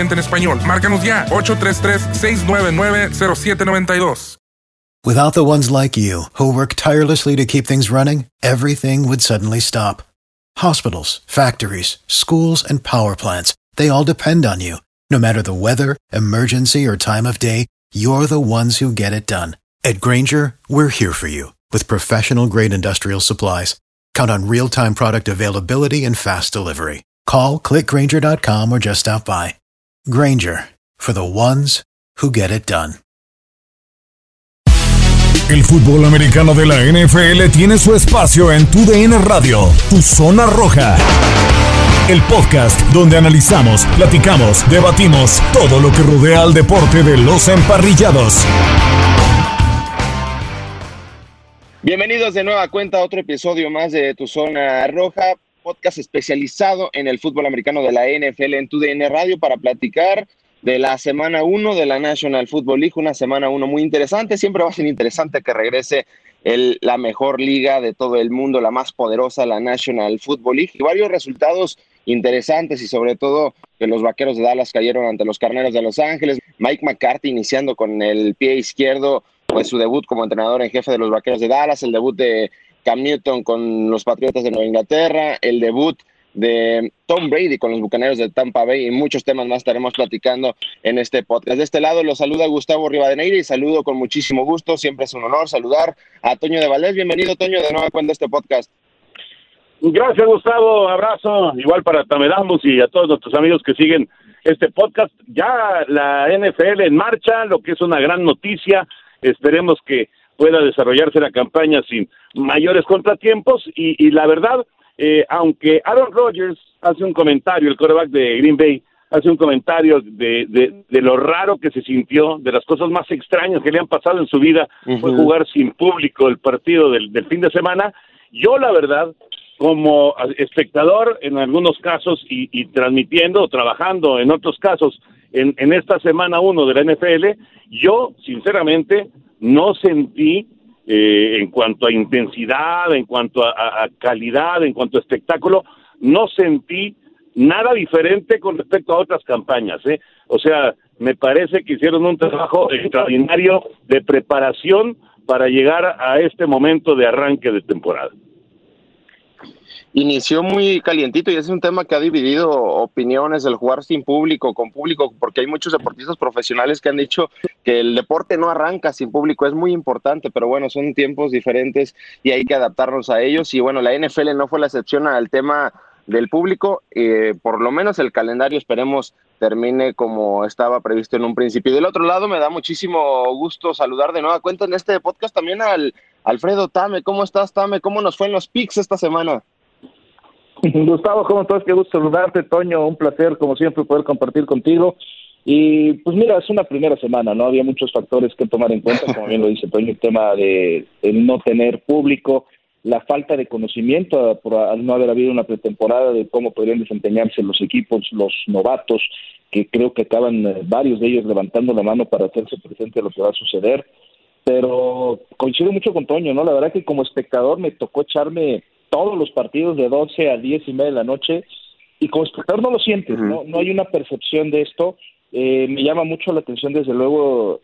en español. Márcanos ya, 833-699-0792. Without the ones like you, who work tirelessly to keep things running, everything would suddenly stop. Hospitals, factories, schools, and power plants, they all depend on you. No matter the weather, emergency, or time of day, you're the ones who get it done. At Granger, we're here for you with professional grade industrial supplies. Count on real time product availability and fast delivery. Call clickgranger.com or just stop by. Granger for the ones who get it done. El fútbol americano de la NFL tiene su espacio en Tu DN Radio, Tu Zona Roja. El podcast donde analizamos, platicamos, debatimos todo lo que rodea al deporte de los emparrillados. Bienvenidos de nueva cuenta a otro episodio más de Tu Zona Roja, podcast especializado en el fútbol americano de la NFL en Tu DN Radio para platicar de la semana 1 de la National Football League, una semana 1 muy interesante, siempre va a ser interesante que regrese el, la mejor liga de todo el mundo, la más poderosa, la National Football League, y varios resultados interesantes y sobre todo que los Vaqueros de Dallas cayeron ante los Carneros de Los Ángeles, Mike McCarthy iniciando con el pie izquierdo, pues su debut como entrenador en jefe de los Vaqueros de Dallas, el debut de Cam Newton con los Patriotas de Nueva Inglaterra, el debut de Tom Brady con los Bucaneros de Tampa Bay y muchos temas más estaremos platicando en este podcast. De este lado los saluda Gustavo Rivadeneira y saludo con muchísimo gusto, siempre es un honor saludar a Toño de Valdés. Bienvenido Toño de nuevo cuenta este podcast. Gracias Gustavo, abrazo igual para Tamedamos y a todos nuestros amigos que siguen este podcast. Ya la NFL en marcha, lo que es una gran noticia. Esperemos que pueda desarrollarse la campaña sin mayores contratiempos y, y la verdad, eh, aunque Aaron Rodgers hace un comentario, el quarterback de Green Bay, hace un comentario de, de, de, lo raro que se sintió, de las cosas más extrañas que le han pasado en su vida, uh -huh. fue jugar sin público el partido del, del fin de semana. Yo, la verdad, como espectador en algunos casos y, y transmitiendo o trabajando en otros casos en, en esta semana uno de la NFL, yo sinceramente no sentí eh, en cuanto a intensidad, en cuanto a, calidad, en cuanto a espectáculo, no sentí nada diferente con respecto a otras campañas. ¿eh? O sea, me parece que hicieron un trabajo extraordinario de preparación para llegar a este momento de arranque de temporada inició muy calientito y es un tema que ha dividido opiniones del jugar sin público, con público, porque hay muchos deportistas profesionales que han dicho que el deporte no arranca sin público, es muy importante, pero bueno, son tiempos diferentes y hay que adaptarnos a ellos y bueno, la NFL no fue la excepción al tema del público, eh, por lo menos el calendario esperemos termine como estaba previsto en un principio. Del otro lado, me da muchísimo gusto saludar de nueva cuenta en este podcast también al Alfredo Tame. ¿Cómo estás, Tame? ¿Cómo nos fue en los picks esta semana? Gustavo, ¿cómo estás? Qué gusto saludarte, Toño. Un placer, como siempre, poder compartir contigo. Y pues mira, es una primera semana, ¿no? Había muchos factores que tomar en cuenta, como bien lo dice Toño, el tema de, de no tener público, la falta de conocimiento por al no haber habido una pretemporada de cómo podrían desempeñarse los equipos, los novatos, que creo que acaban eh, varios de ellos levantando la mano para hacerse presente lo que va a suceder. pero coincido mucho con Toño, ¿no? La verdad que como espectador me tocó echarme todos los partidos de 12 a 10 y media de la noche y como espectador no lo sientes, ¿no? No hay una percepción de esto. Eh, me llama mucho la atención, desde luego,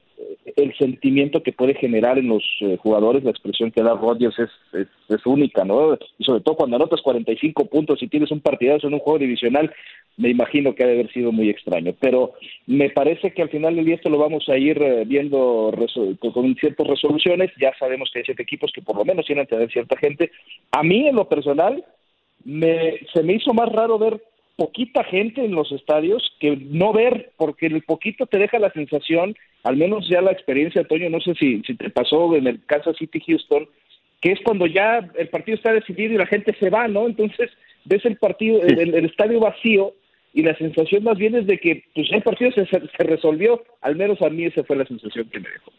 el sentimiento que puede generar en los eh, jugadores, la expresión que da Rodgers es, es, única, ¿no? Y sobre todo cuando anotas 45 puntos y tienes un partidazo en un juego divisional, me imagino que ha de haber sido muy extraño. Pero me parece que al final del día esto lo vamos a ir eh, viendo con ciertas resoluciones. Ya sabemos que hay siete equipos que por lo menos tienen que tener cierta gente. A mí, en lo personal, me, se me hizo más raro ver poquita gente en los estadios que no ver, porque el poquito te deja la sensación, al menos ya la experiencia, Toño, no sé si, si te pasó en el Kansas City Houston, que es cuando ya el partido está decidido y la gente se va, ¿no? Entonces ves el partido, el, estadio vacío y la sensación más bien es de que pues el partido se, se, resolvió, al menos a mí esa fue la sensación que me dejó.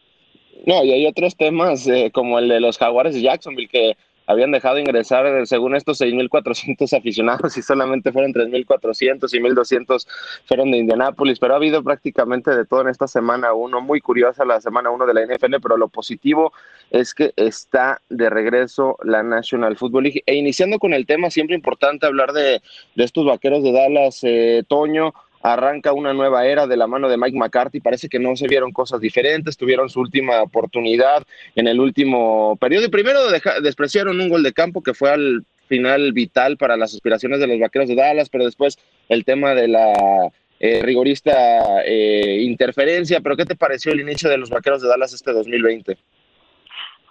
No, y hay otros temas eh, como el de los Jaguares de Jacksonville que habían dejado ingresar, eh, según estos, 6.400 aficionados y solamente fueron 3.400 y 1.200 fueron de Indianápolis, pero ha habido prácticamente de todo en esta semana uno, muy curiosa la semana uno de la NFL, pero lo positivo es que está de regreso la National Football League. E iniciando con el tema, siempre importante hablar de, de estos vaqueros de Dallas, eh, Toño, arranca una nueva era de la mano de Mike McCarthy. Parece que no se vieron cosas diferentes, tuvieron su última oportunidad en el último periodo. Y primero despreciaron un gol de campo que fue al final vital para las aspiraciones de los vaqueros de Dallas, pero después el tema de la eh, rigorista eh, interferencia. Pero ¿qué te pareció el inicio de los vaqueros de Dallas este 2020?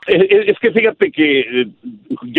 Es, que fíjate que eh,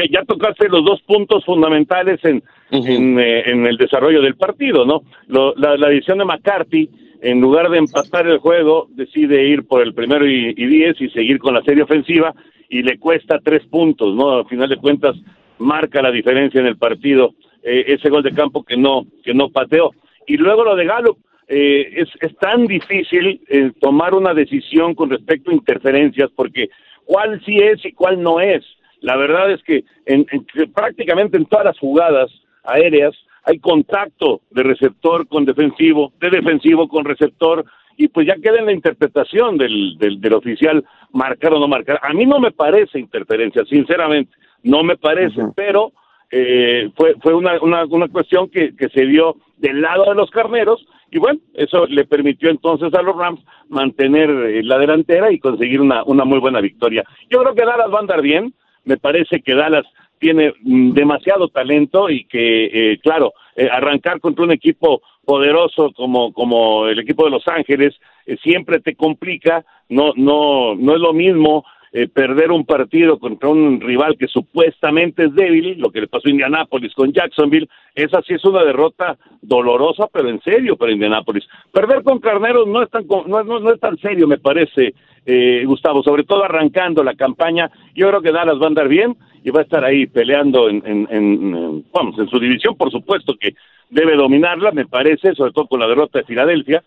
ya, tocaste los dos puntos fundamentales en, eh, en, el desarrollo del partido, ¿no? la, la, decisión de McCarthy, en lugar de empatar el juego, decide ir por el primero y, diez y seguir con la serie ofensiva y le cuesta tres puntos, ¿no? Al final de cuentas, marca la diferencia en el partido eh, ese gol de campo que no, que no pateó. Y luego lo de Gallup, es, es tan difícil tomar una decisión con respecto a interferencias porque cuál sí es y cuál no es. La verdad es que, en, prácticamente en todas las jugadas aéreas hay contacto de receptor con defensivo, de defensivo con receptor, y pues ya queda en la interpretación del, del, oficial marcar o no marcar. A mí no me parece interferencia, sinceramente, no me parece, pero eh, fue, fue una, una, una cuestión que, que se dio del lado de los carneros y bueno, eso le permitió entonces a los Rams mantener eh, la delantera y conseguir una, una muy buena victoria. Yo creo que Dallas va a andar bien, me parece que Dallas tiene mm, demasiado talento y que, eh, claro, eh, arrancar contra un equipo poderoso como, como el equipo de Los Ángeles siempre te complica, no, no, no es lo mismo eh, perder un partido contra un rival que supuestamente es débil, lo que le pasó a Indianápolis con Jacksonville, esa sí es una derrota dolorosa, pero en serio para Indianápolis. Perder con Carneros no es tan, no, no, es tan serio, me parece, eh, Gustavo, sobre todo arrancando la campaña. Yo creo que Dallas va a andar bien y va a estar ahí peleando en, en, en, vamos, en su división, por supuesto que debe dominarla, me parece, sobre todo con la derrota de Filadelfia.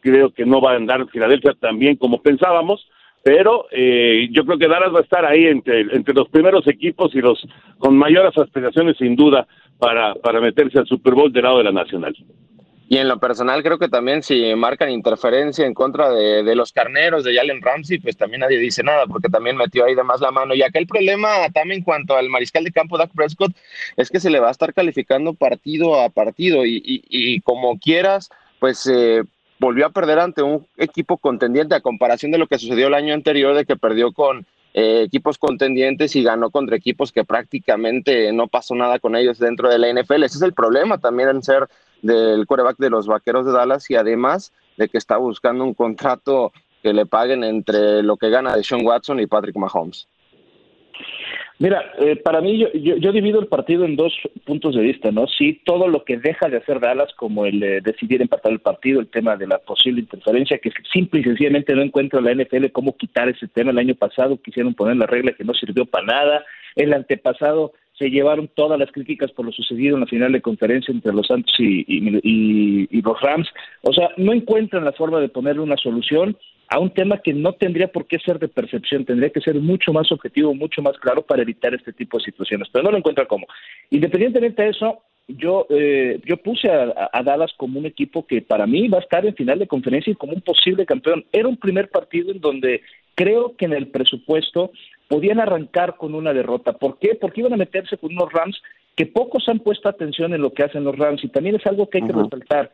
Creo que no va a andar Filadelfia tan bien como pensábamos pero eh, yo creo que Dallas va a estar ahí entre, entre los primeros equipos y los con mayores aspiraciones sin duda para, para meterse al Super Bowl del lado de la Nacional. Y en lo personal creo que también si marcan interferencia en contra de, de, los carneros de Jalen Ramsey, pues también nadie dice nada porque también metió ahí de más la mano. Y acá el problema también en cuanto al mariscal de campo Dak Prescott es que se le va a estar calificando partido a partido y, y, y como quieras, pues eh, volvió a perder ante un equipo contendiente a comparación de lo que sucedió el año anterior de que perdió con eh, equipos contendientes y ganó contra equipos que prácticamente no pasó nada con ellos dentro de la NFL. Ese es el problema también en ser del quarterback de los Vaqueros de Dallas y además de que está buscando un contrato que le paguen entre lo que gana de Sean Watson y Patrick Mahomes. Mira, eh, para mí yo, yo, divido el partido en dos puntos de vista, ¿no? Sí, todo lo que deja de hacer Dallas, como el eh, decidir empatar el partido, el tema de la posible interferencia, que simple y sencillamente no encuentro en la NFL cómo quitar ese tema. El año pasado quisieron poner la regla que no sirvió para nada. El antepasado se llevaron todas las críticas por lo sucedido en la final de conferencia entre los Santos y, y los Rams. O sea, no encuentran la forma de ponerle una solución a un tema que no tendría por qué ser de percepción, tendría que ser mucho más objetivo, mucho más claro para evitar este tipo de situaciones, pero no lo encuentra cómo. Independientemente de eso, yo eh, yo puse a, Dallas como un equipo que para mí va a estar en final de conferencia y como un posible campeón. Era un primer partido en donde creo que en el presupuesto podían arrancar con una derrota. ¿Por qué? Porque iban a meterse con unos Rams que pocos han puesto atención en lo que hacen los Rams y también es algo que hay que resaltar.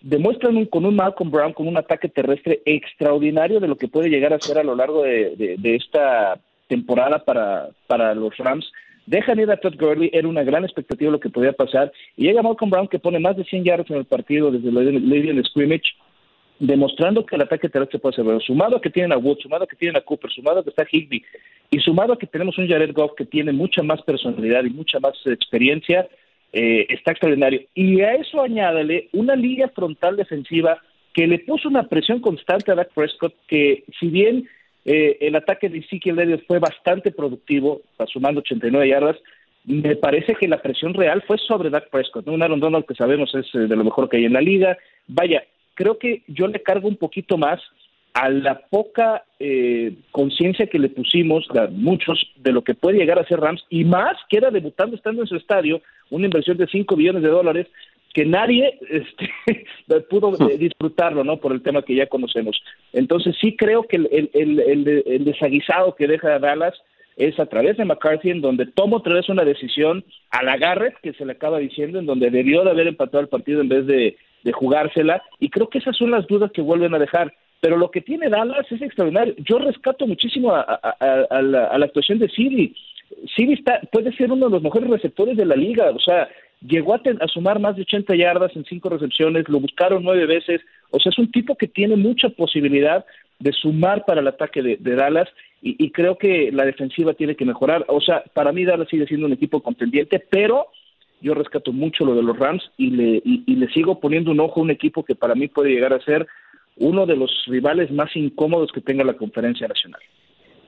Demuestran con un Malcolm Brown, con un ataque terrestre extraordinario de lo que puede llegar a ser a lo largo de, esta temporada para, para los Rams. Dejan ir a Todd Gurley, era una gran expectativa lo que podía pasar, y llega Malcolm Brown que pone más de 100 yardas en el partido desde de scrimmage, demostrando que el ataque terrestre puede ser bueno. Sumado a que tienen a Wood, sumado a que tienen a Cooper, sumado a que está Higby, y sumado a que tenemos un Jared Goff que tiene mucha más personalidad y mucha más experiencia, eh, está extraordinario. Y a eso añádale una línea frontal defensiva que le puso una presión constante a Dak Prescott, que si bien eh, el ataque de Ezekiel Elliott fue bastante productivo, sumando 89 yardas, me parece que la presión real fue sobre Dak Prescott, un Aaron Donald que sabemos es eh, de lo mejor que hay en la liga. Vaya, creo que yo le cargo un poquito más a la poca eh, conciencia que le pusimos a muchos de lo que puede llegar a ser Rams y más que era debutando estando en su estadio, una inversión de 5 billones de dólares que nadie este, pudo eh, disfrutarlo, ¿no? Por el tema que ya conocemos. Entonces sí creo que el, el, el, el desaguisado que deja Dallas es a través de McCarthy, en donde toma otra vez una decisión a la Garrett, que se le acaba diciendo, en donde debió de haber empatado el partido en vez de, de jugársela, y creo que esas son las dudas que vuelven a dejar. Pero lo que tiene Dallas es extraordinario. Yo rescato muchísimo a, la, actuación de Siri. Siri está, puede ser uno de los mejores receptores de la liga. O sea, llegó a, a, sumar más de 80 yardas en cinco recepciones, lo buscaron nueve veces. O sea, es un tipo que tiene mucha posibilidad de sumar para el ataque de, Dallas y, y, creo que la defensiva tiene que mejorar. O sea, para mí Dallas sigue siendo un equipo contendiente, pero yo rescato mucho lo de los Rams y le, y, le sigo poniendo un ojo a un equipo que para mí puede llegar a ser uno de los rivales más incómodos que tenga la conferencia nacional.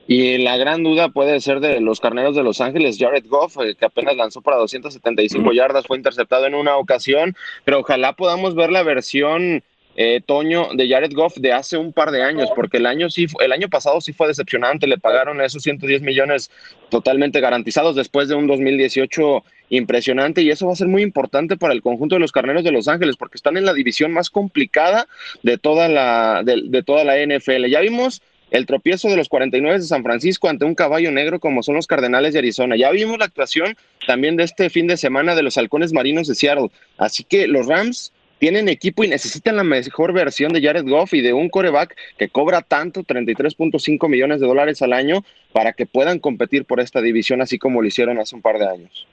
Y la gran duda puede ser de los carneros de Los Ángeles, Jared Goff, eh, que apenas lanzó para 275 yardas, fue interceptado en una ocasión, pero ojalá podamos ver la versión eh, Toño de Jared Goff de hace un par de años, porque el año sí, el año pasado sí fue decepcionante, le pagaron esos 110 millones totalmente garantizados después de un 2018 impresionante y eso va a ser muy importante para el conjunto de los carneros de Los Ángeles porque están en la división más complicada de toda la, de, toda la NFL. Ya vimos el tropiezo de los 49 de San Francisco ante un caballo negro como son los Cardenales de Arizona. Ya vimos la actuación también de este fin de semana de los Halcones Marinos de Seattle. Así que los Rams tienen equipo y necesitan la mejor versión de Jared Goff y de un coreback que cobra tanto, 33.5 millones de dólares al año, para que puedan competir por esta división así como lo hicieron hace un par de años.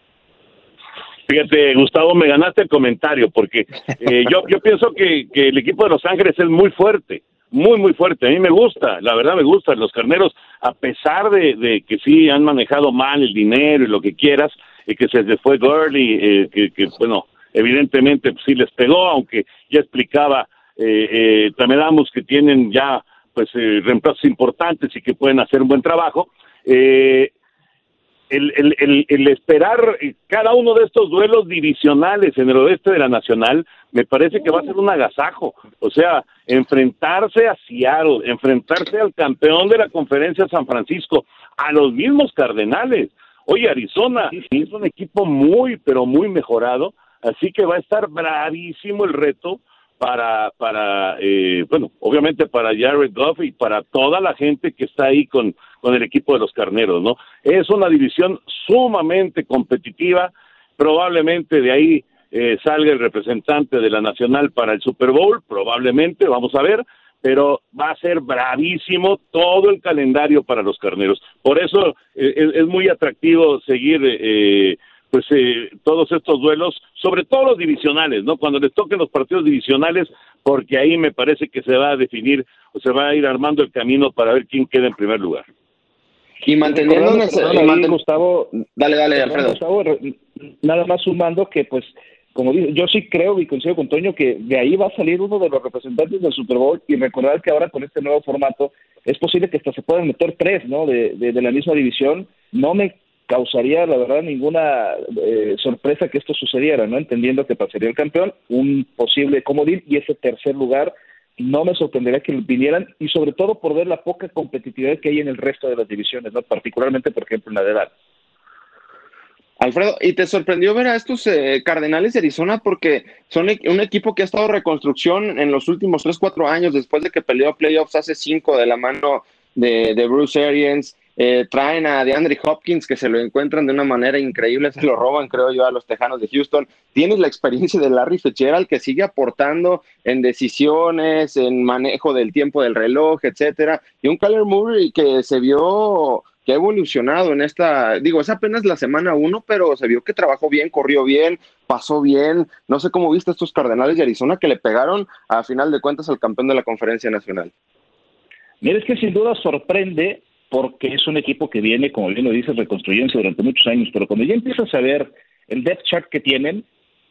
Fíjate, Gustavo, me ganaste el comentario porque eh, yo, yo pienso que, que, el equipo de Los Ángeles es muy fuerte, muy, muy fuerte. A mí me gusta, la verdad me gusta. Los carneros, a pesar de, de que sí han manejado mal el dinero y lo que quieras, y que se les fue Gurley, eh, que, bueno, evidentemente pues, sí les pegó, aunque ya explicaba eh, eh, que tienen ya pues eh, reemplazos importantes y que pueden hacer un buen trabajo. Eh, el, el, el, esperar cada uno de estos duelos divisionales en el oeste de la Nacional me parece que va a ser un agasajo. O sea, enfrentarse a Seattle, enfrentarse al campeón de la conferencia San Francisco, a los mismos Cardenales. Oye, Arizona es un equipo muy, pero muy mejorado, así que va a estar bravísimo el reto para, para eh, bueno, obviamente para Jared Goff y para toda la gente que está ahí con, con el equipo de los carneros, ¿no? Es una división sumamente competitiva, probablemente de ahí eh, salga el representante de la Nacional para el Super Bowl, probablemente, vamos a ver, pero va a ser bravísimo todo el calendario para los carneros. Por eso eh, es, es, muy atractivo seguir eh, pues eh, todos estos duelos, sobre todo los divisionales, ¿no? Cuando les toquen los partidos divisionales, porque ahí me parece que se va a definir o se va a ir armando el camino para ver quién queda en primer lugar. Y manteniendo Gustavo, dale, dale, Alfredo. Gustavo, nada más sumando que pues como dice, yo sí creo y coincido con Toño que de ahí va a salir uno de los representantes del Super Bowl y recordar que ahora con este nuevo formato es posible que hasta se puedan meter tres, ¿no? De, de, de la misma división. No me causaría, la verdad, ninguna eh, sorpresa que esto sucediera, ¿no? Entendiendo que pasaría el campeón, un posible comodín y ese tercer lugar no me sorprendería que vinieran y sobre todo por ver la poca competitividad que hay en el resto de las divisiones, ¿no? Particularmente, por ejemplo, en la de edad. Alfredo, ¿y te sorprendió ver a estos eh, Cardenales de Arizona porque son un equipo que ha estado en reconstrucción en los últimos 3, 4 años después de que peleó playoffs hace 5 de la mano de, de Bruce Arians. Eh, traen a DeAndre Hopkins, que se lo encuentran de una manera increíble, se lo roban, creo yo, a los Tejanos de Houston. Tienes la experiencia de Larry Fitzgerald, que sigue aportando en decisiones, en manejo del tiempo del reloj, etcétera. Y un Kyler Murray que se vio que ha evolucionado en esta, digo, es apenas la semana uno, pero se vio que trabajó bien, corrió bien, pasó bien. No sé cómo viste estos Cardenales de Arizona que le pegaron a final de cuentas al campeón de la Conferencia Nacional. Mira, es que sin duda sorprende porque es un equipo que viene, como bien lo dices, reconstruyéndose durante muchos años, pero cuando ya empiezas a ver el depth chart que tienen,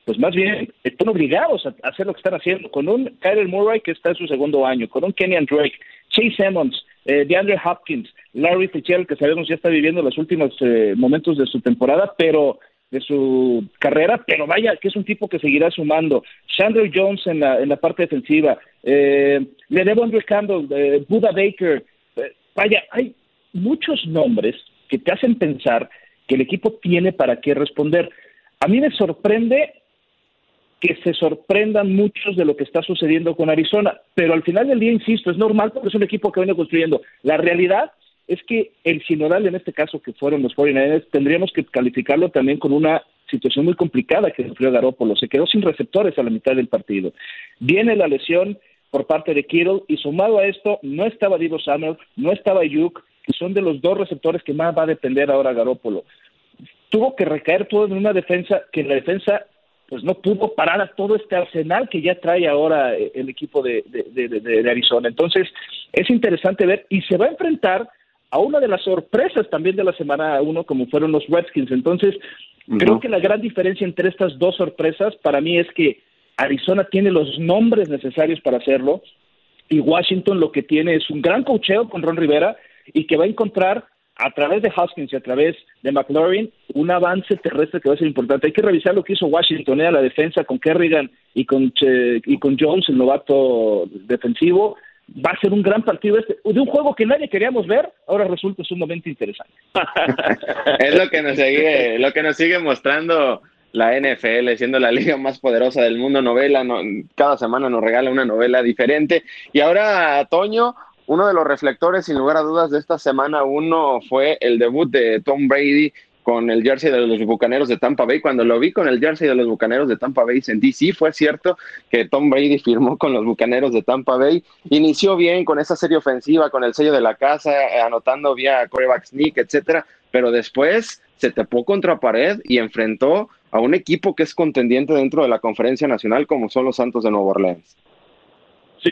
pues más bien están obligados a hacer lo que están haciendo, con un Kyler Murray que está en su segundo año, con un Kenyan Drake, Chase Emmons, eh, DeAndre Hopkins, Larry Fitzgerald, que sabemos ya está viviendo los últimos eh, momentos de su temporada, pero de su carrera, pero vaya, que es un tipo que seguirá sumando. Chandler Jones en la, en la parte defensiva, eh, Andrew Campbell, eh, Buda Baker, eh, vaya, hay muchos nombres que te hacen pensar que el equipo tiene para qué responder. A mí me sorprende que se sorprendan muchos de lo que está sucediendo con Arizona, pero al final del día, insisto, es normal porque es un equipo que viene construyendo. La realidad es que el Sinodal, en este caso, que fueron los 49ers, tendríamos que calificarlo también con una situación muy complicada que sufrió Garópolo. Se quedó sin receptores a la mitad del partido. Viene la lesión por parte de Kittle y sumado a esto, no estaba Divo Samuel, no estaba Yuk, que son de los dos receptores que más va a depender ahora Garópolo. Tuvo que recaer todo en una defensa que en la defensa pues no pudo parar a todo este arsenal que ya trae ahora eh, el equipo de, de, Arizona. Entonces, es interesante ver y se va a enfrentar a una de las sorpresas también de la semana uno, como fueron los Redskins. Entonces, creo que la gran diferencia entre estas dos sorpresas para mí es que Arizona tiene los nombres necesarios para hacerlo y Washington lo que tiene es un gran cocheo con Ron Rivera y que va a encontrar a través de Hoskins y a través de McLaurin un avance terrestre que va a ser importante. Hay que revisar lo que hizo Washington a ¿eh? la defensa con Kerrigan y con, y con Jones, el novato defensivo. Va a ser un gran partido este, de un juego que nadie queríamos ver, ahora resulta sumamente interesante. es lo que nos sigue, lo que nos sigue mostrando la NFL, siendo la liga más poderosa del mundo, novela, cada semana nos regala una novela diferente. Y ahora, Toño, uno de los reflectores, sin lugar a dudas, de esta semana uno fue el debut de Tom Brady con el jersey de los Bucaneros de Tampa Bay. Cuando lo vi con el jersey de los Bucaneros de Tampa Bay, sentí, sí, fue cierto que Tom Brady firmó con los Bucaneros de Tampa Bay. Inició bien con esa serie ofensiva, con el sello de la casa, eh, anotando vía coreback sneak, etcétera, pero después se tapó contra pared y enfrentó a un equipo que es contendiente dentro de la conferencia nacional como son los Santos de Nueva Orleans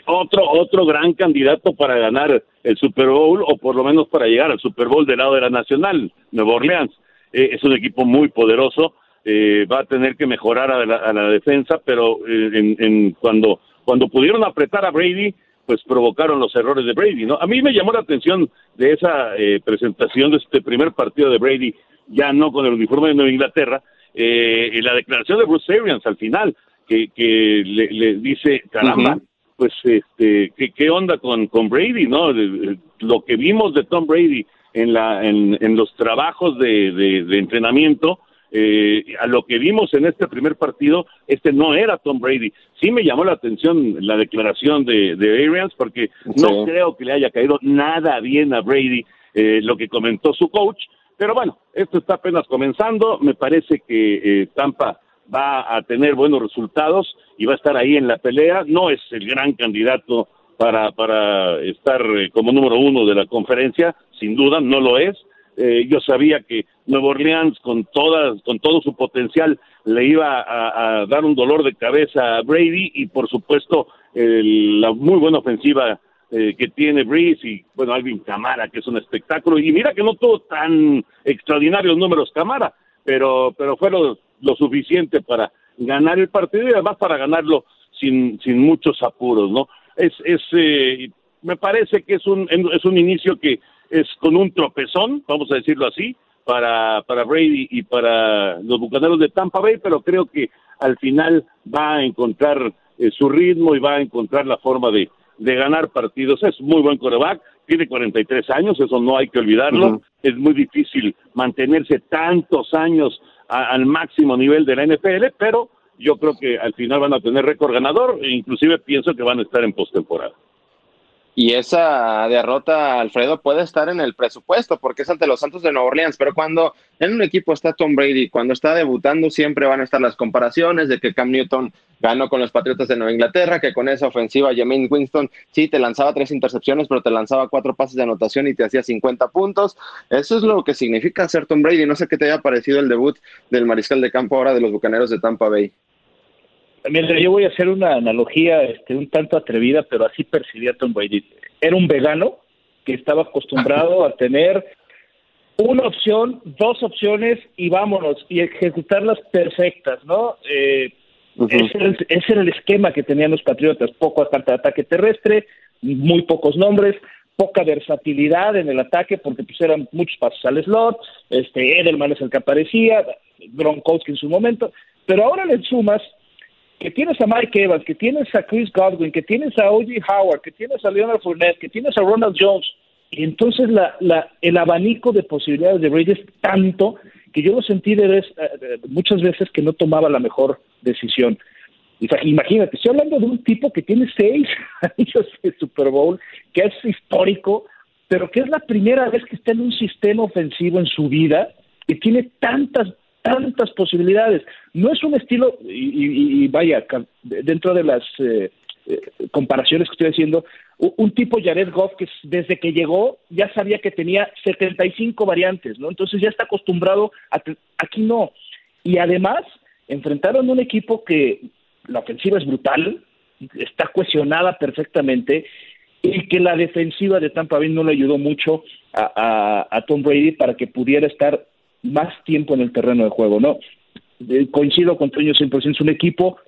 otro, otro gran candidato para ganar el Super Bowl o por lo menos para llegar al Super Bowl del lado de la Nacional, Nueva Orleans. Eh, es un equipo muy poderoso, eh, va a tener que mejorar a la, defensa, pero eh, en, cuando, cuando pudieron apretar a Brady, pues provocaron los errores de Brady, ¿no? A mí me llamó la atención de esa presentación de este primer partido de Brady, ya no con el uniforme de Nueva Inglaterra, eh, la declaración de Bruce Arians al final, que, que le, dice, caramba, pues este qué, qué onda con, con Brady, ¿no? Lo que vimos de Tom Brady en la en, en los trabajos de, de, entrenamiento eh, a lo que vimos en este primer partido, este no era Tom Brady. Sí me llamó la atención la declaración de, de Arians porque no creo que le haya caído nada bien a Brady eh, lo que comentó su coach, pero bueno, esto está apenas comenzando, me parece que eh, Tampa va a tener buenos resultados y va a estar ahí en la pelea. No es el gran candidato para, para estar eh, como número uno de la conferencia, sin duda, no lo es. Eh, yo sabía que Nuevo Orleans, con, todas, con todo su potencial, le iba a, dar un dolor de cabeza a Brady y, por supuesto, la muy buena ofensiva eh, que tiene Breeze y, bueno, Alvin Camara, que es un espectáculo. Y mira que no tuvo tan extraordinarios números Camara, pero, pero fue lo, lo suficiente para ganar el partido y además para ganarlo sin, sin muchos apuros, ¿no? Es, es eh, me parece que es un, es un inicio que es con un tropezón, vamos a decirlo así, para, para Brady y para los bucaneros de Tampa Bay, pero creo que al final va a encontrar eh, su ritmo y va a encontrar la forma de, de ganar partidos. Es muy buen coreback, tiene 43 años, eso no hay que olvidarlo. Es muy difícil mantenerse tantos años al máximo nivel de la NFL, pero yo creo que al final van a tener récord ganador e inclusive pienso que van a estar en postemporada. Y esa derrota, Alfredo, puede estar en el presupuesto porque es ante los Santos de Nueva Orleans, pero cuando en un equipo está Tom Brady, cuando está debutando, siempre van a estar las comparaciones de que Cam Newton ganó con los Patriotas de Nueva Inglaterra, que con esa ofensiva Jamin Winston sí te lanzaba tres intercepciones, pero te lanzaba cuatro pases de anotación y te hacía 50 puntos. Eso es lo que significa ser Tom Brady. No sé qué te haya parecido el debut del mariscal de campo ahora de los Bucaneros de Tampa Bay. Mira, yo voy a hacer una analogía este, un tanto atrevida, pero así percibía Tom Brady. Era un vegano que estaba acostumbrado a tener una opción, dos opciones y vámonos, y ejecutarlas perfectas, ¿no? Eh, ese, era el, esquema que tenían los Patriotas, poco ataque terrestre, muy pocos nombres, poca versatilidad en el ataque porque pues eran muchos pasos al slot, este Edelman es el que aparecía, Gronkowski en su momento, pero ahora le sumas que tienes a Mike Evans, que tienes a Chris Godwin, que tienes a O.J. Howard, que tienes a Leonard Fournette, que tienes a Ronald Jones, y entonces la, la, el abanico de posibilidades de Brady es tanto que yo lo sentí de vez, eh, muchas veces que no tomaba la mejor decisión. imagínate, estoy hablando de un tipo que tiene seis años de Super Bowl, que es histórico, pero que es la primera vez que está en un sistema ofensivo en su vida y tiene tantas tantas posibilidades. No es un estilo, y, vaya, dentro de las eh, comparaciones que estoy haciendo, un tipo Jared Goff que desde que llegó ya sabía que tenía 75 variantes, ¿no? Entonces ya está acostumbrado a... Aquí no. Y además enfrentaron un equipo que la ofensiva es brutal, está cuestionada perfectamente y que la defensiva de Tampa Bay no le ayudó mucho a, Tom Brady para que pudiera estar más tiempo en el terreno de juego, ¿no? Eh, coincido con Toño 100%, es un equipo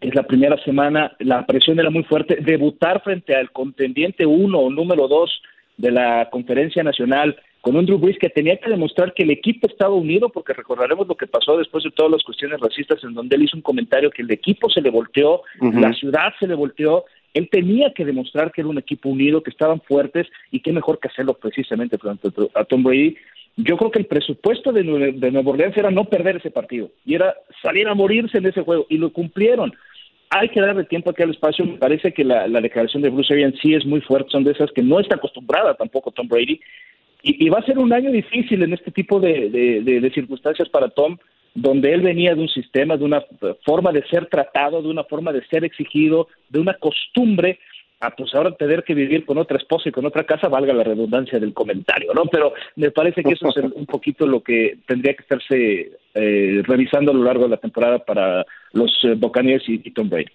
es la primera semana, la presión era muy fuerte, debutar frente al contendiente uno o número dos de la conferencia nacional con un Drew Brees que tenía que demostrar que el equipo estaba unido, porque recordaremos lo que pasó después de todas las cuestiones racistas, en donde él hizo un comentario que el equipo se le volteó, la ciudad se le volteó, él tenía que demostrar que era un equipo unido, que estaban fuertes, y qué mejor que hacerlo precisamente frente a Tom Brady, yo creo que el presupuesto de, Nueva Orleans era no perder ese partido y era salir a morirse en ese juego y lo cumplieron. Hay que darle tiempo aquí al espacio. Me parece que la, declaración de Bruce Arians sí es muy fuerte. Son de esas que no está acostumbrada tampoco Tom Brady. Y, va a ser un año difícil en este tipo de, de circunstancias para Tom, donde él venía de un sistema, de una forma de ser tratado, de una forma de ser exigido, de una costumbre pues ahora tener que vivir con otra esposa y con otra casa, valga la redundancia del comentario, ¿no? Pero me parece que eso es un poquito lo que tendría que estarse eh, revisando a lo largo de la temporada para los eh, y, Tom Brady.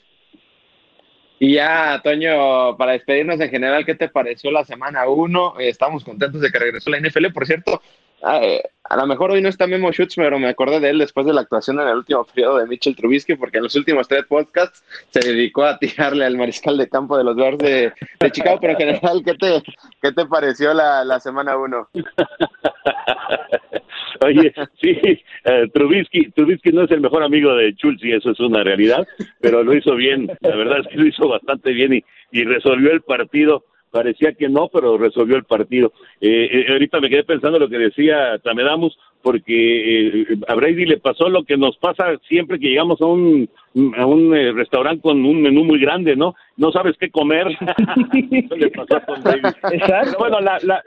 Y ya, Toño, para despedirnos en general, ¿qué te pareció la semana 1? estamos contentos de que regresó la NFL. Por cierto, a lo mejor hoy no está Memo Schutz, pero me acordé de él después de la actuación en el último periodo de Mitchell Trubisky, porque en los últimos tres podcasts se dedicó a tirarle al mariscal de campo de los Bears de, Chicago. Pero en general, ¿qué te, qué te pareció la, la semana uno? Oye, sí, eh, Trubisky, Trubisky no es el mejor amigo de Schultz y eso es una realidad, pero lo hizo bien, la verdad es que lo hizo bastante bien y, y resolvió el partido parecía que no, pero resolvió el partido. Eh, eh, ahorita me quedé pensando lo que decía Tamedamus, porque eh, a Brady le pasó lo que nos pasa siempre que llegamos a un, a un restaurante con un menú muy grande, ¿no? No sabes qué comer. le pasó con Brady. Exacto. bueno, la, la,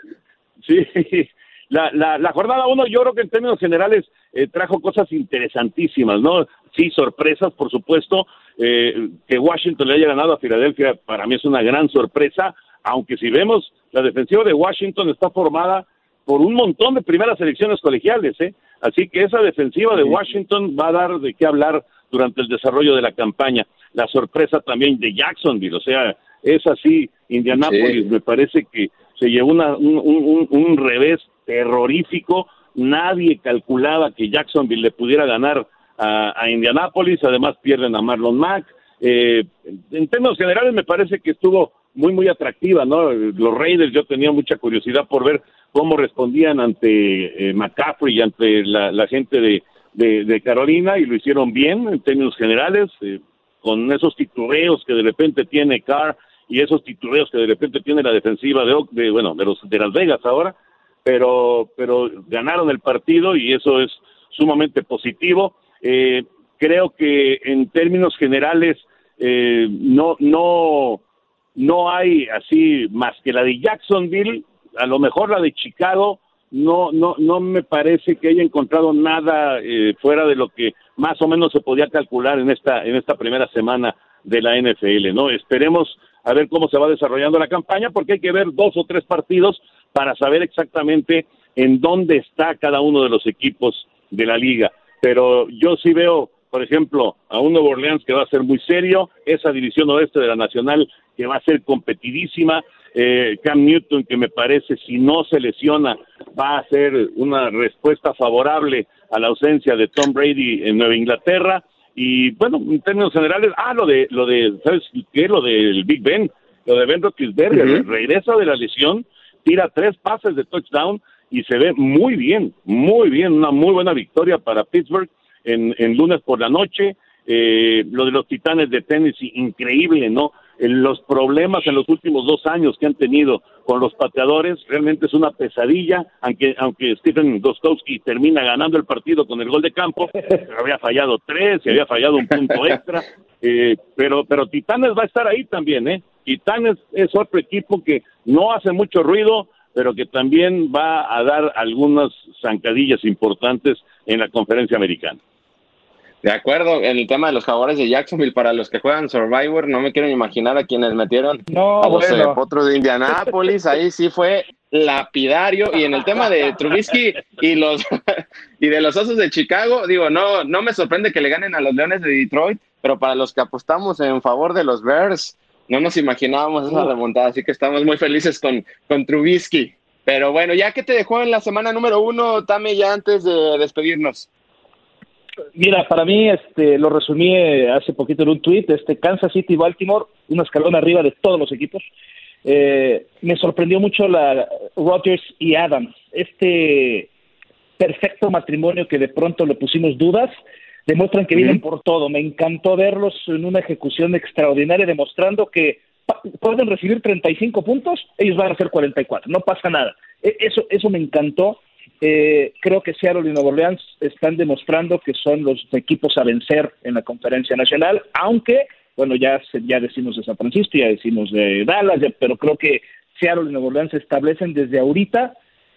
sí, la, la, la jornada uno yo creo que en términos generales trajo cosas interesantísimas, ¿no? Sí, sorpresas, por supuesto. que Washington le haya ganado a Filadelfia para mí es una gran sorpresa aunque si vemos, la defensiva de Washington está formada por un montón de primeras selecciones colegiales, ¿eh? Así que esa defensiva de Washington va a dar de qué hablar durante el desarrollo de la campaña. La sorpresa también de Jacksonville, o sea, es así, Indianapolis me parece que se llevó una, un, un, revés terrorífico, nadie calculaba que Jacksonville le pudiera ganar a, a Indianapolis, además pierden a Marlon Mack. Eh, en términos generales me parece que estuvo muy, muy atractiva, ¿no? Los Raiders, yo tenía mucha curiosidad por ver cómo respondían ante eh, McCaffrey y ante la, gente de, Carolina y lo hicieron bien en términos generales, eh, con esos titubeos que de repente tiene Carr y esos titubeos que de repente tiene la defensiva de, de bueno, de, los, de Las Vegas ahora, pero, pero ganaron el partido y eso es sumamente positivo. Eh, creo que en términos generales no, no, no hay así más que la de Jacksonville, a lo mejor la de Chicago, no, no, no me parece que haya encontrado nada eh, fuera de lo que más o menos se podía calcular en esta, en esta primera semana de la NFL, ¿no? Esperemos a ver cómo se va desarrollando la campaña, porque hay que ver dos o tres partidos para saber exactamente en dónde está cada uno de los equipos de la liga. Pero yo sí veo, por ejemplo, a un Nuevo Orleans que va a ser muy serio, esa división oeste de la Nacional que va a ser competidísima, eh, Cam Newton que me parece si no se lesiona va a ser una respuesta favorable a la ausencia de Tom Brady en Nueva Inglaterra. Y bueno, en términos generales, ah, lo de, lo de, ¿sabes qué? Lo del Big Ben, lo de Ben Roethlisberger, regresa de la lesión, tira tres pases de touchdown y se ve muy bien, muy bien, una muy buena victoria para Pittsburgh en, en lunes por la noche. Eh, lo de los Titanes de Tennessee, increíble, ¿no? los problemas en los últimos dos años que han tenido con los pateadores realmente es una pesadilla, aunque, aunque Stephen Gostowski termina ganando el partido con el gol de campo, había fallado tres, y había fallado un punto extra, eh, pero, pero Titanes va a estar ahí también, ¿eh? Titanes es otro equipo que no hace mucho ruido, pero que también va a dar algunas zancadillas importantes en la conferencia americana. De acuerdo, en el tema de los jaguares de Jacksonville, para los que juegan Survivor, no me quiero imaginar a quienes metieron no, a los eh, potros de Indianápolis, ahí sí fue lapidario. Y en el tema de Trubisky y los y de los osos de Chicago, digo, no, no me sorprende que le ganen a los Leones de Detroit, pero para los que apostamos en favor de los Bears, no nos imaginábamos esa remontada, así que estamos muy felices con, con Trubisky. Pero bueno, ya que te dejó en la semana número uno, Tame, ya antes de despedirnos. Mira, para mí, este, lo resumí eh, hace poquito en un tweet, este, Kansas City Baltimore, un escalón arriba de todos los equipos. Eh, me sorprendió mucho la Rodgers y Adams, este perfecto matrimonio que de pronto le pusimos dudas, demuestran que vienen por todo. Me encantó verlos en una ejecución extraordinaria, demostrando que pueden recibir 35 puntos, ellos van a hacer 44, no pasa nada. E, eso, eso me encantó. Eh, creo que Seattle y Nueva Orleans están demostrando que son los equipos a vencer en la conferencia nacional, aunque, bueno, ya, ya decimos de San Francisco, ya decimos de Dallas, pero creo que Seattle y Nueva Orleans establecen desde ahorita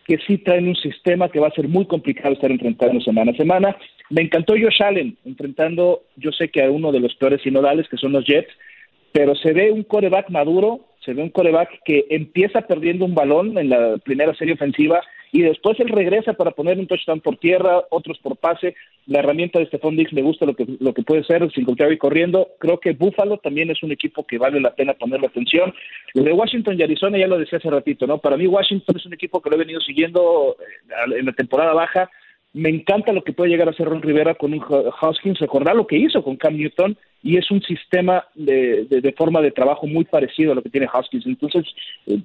que sí traen un sistema que va a ser muy complicado estar enfrentando semana a semana. Me encantó Josh Allen enfrentando, yo sé que a uno de los peores sinodales, que son los Jets, pero se ve un coreback maduro, se ve un coreback que empieza perdiendo un balón en la primera serie ofensiva y después él regresa para poner un touchdown por tierra, otros por pase. La herramienta de Stephon Diggs me gusta lo que, lo que puede ser, Singletary corriendo. Creo que Buffalo también es un equipo que vale la pena ponerle atención. Lo de Washington y Arizona ya lo decía hace ratito, ¿no? Para mí Washington es un equipo que lo he venido siguiendo eh, en la temporada baja me encanta lo que puede llegar a hacer Ron Rivera con un Hoskins, recordar lo que hizo con Cam Newton y es un sistema de, de, forma de trabajo muy parecido a lo que tiene Hoskins. Entonces, eh,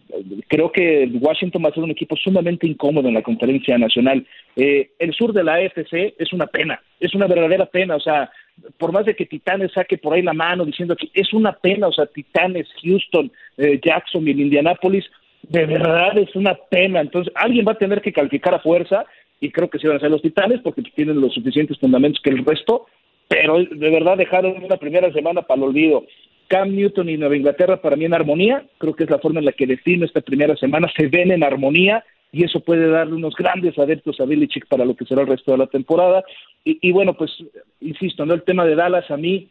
creo que Washington va a ser un equipo sumamente incómodo en la conferencia nacional. Eh, el sur de la AFC es una pena, es una verdadera pena, o sea, por más de que Titanes saque por ahí la mano diciendo que es una pena, o sea, Titanes, Houston, eh, Jacksonville, Indianapolis, de verdad es una pena. Entonces, alguien va a tener que calificar a fuerza y creo que sí van a ser los Titanes porque tienen los suficientes fundamentos que el resto, pero de verdad dejaron una primera semana para el olvido. Cam Newton y Nueva Inglaterra para mí en armonía, creo que es la forma en la que defino esta primera semana, se ven en armonía y eso puede darle unos grandes adeptos a Billy Chick para lo que será el resto de la temporada. Y, bueno, pues insisto, ¿no? el tema de Dallas a mí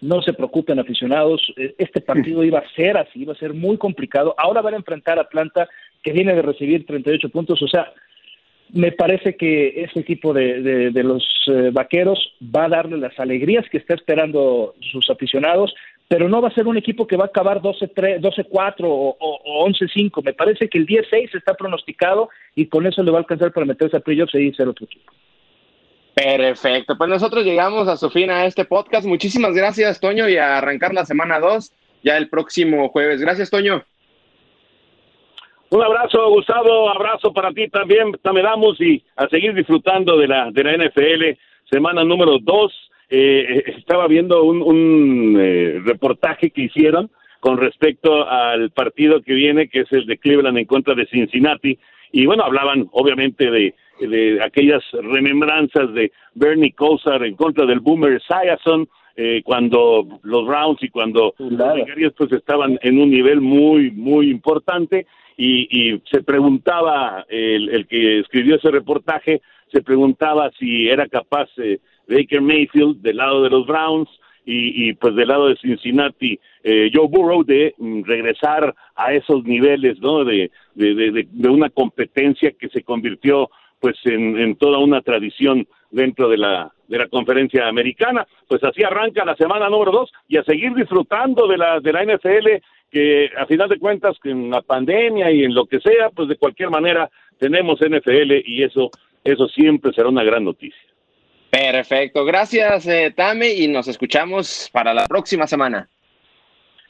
no se preocupen aficionados, e, este partido iba a ser así, iba a ser muy complicado. Ahora van a enfrentar a Atlanta que viene de recibir 38 puntos, o sea, me parece que ese equipo de, de, los eh, vaqueros va a darle las alegrías que está esperando sus aficionados, pero no va a ser un equipo que va a acabar 12-4 12 o, o 11-5. Me parece que el 10-6 está pronosticado y con eso le va a alcanzar para meterse a playoffs y ser otro equipo. Perfecto, pues nosotros llegamos a su fin a este podcast. Muchísimas gracias, Toño, y a arrancar la semana 2 ya el próximo jueves. Gracias, Toño. Un abrazo, Gustavo, abrazo para ti también, damos y a seguir disfrutando de la, de la NFL, semana número dos. Eh, eh, estaba viendo un, un eh, reportaje que hicieron con respecto al partido que viene, que es el de Cleveland en contra de Cincinnati, y bueno, hablaban obviamente de, de aquellas remembranzas de Bernie Kosar en contra del Boomer Esiason, eh, cuando los Browns y cuando los pues estaban en un nivel muy, muy importante y, se preguntaba, el, el, que escribió ese reportaje, se preguntaba si era capaz eh, Baker Mayfield del lado de los Browns y, y pues del lado de Cincinnati eh, Joe Burrow de mm, regresar a esos niveles no de, de, de, de, una competencia que se convirtió pues en, en toda una tradición dentro de la de la conferencia americana. Pues así arranca la semana número dos y a seguir disfrutando de la de la NFL que a final de cuentas en la pandemia y en lo que sea pues de cualquier manera tenemos NFL y eso eso siempre será una gran noticia Perfecto, gracias eh, Tame y nos escuchamos para la próxima semana.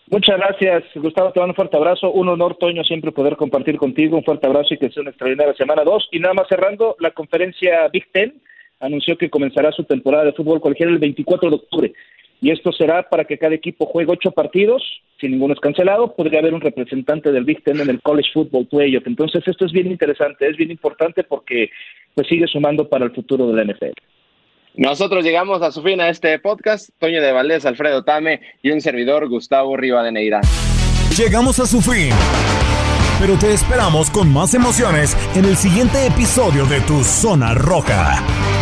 Muchas gracias, Gustavo. Te mando un fuerte abrazo. Un honor, Toño, siempre poder compartir contigo. Un fuerte abrazo y que sea una extraordinaria semana dos. Y nada más cerrando, la conferencia Big Ten anunció que comenzará su temporada de fútbol colegial el 24 de octubre. Y esto será para que cada equipo juegue ocho partidos, si ninguno es cancelado, podría haber un representante del Big Ten en el College Football Playoff. Entonces, esto es bien interesante, es bien importante porque pues sigue sumando para el futuro de la NFL. Nosotros llegamos a su fin a este podcast. Toño de Valdés, Alfredo Tame y un servidor, Gustavo Rivadeneira. Llegamos a su fin. Pero te esperamos con más emociones en el siguiente episodio de Tu Zona Roja.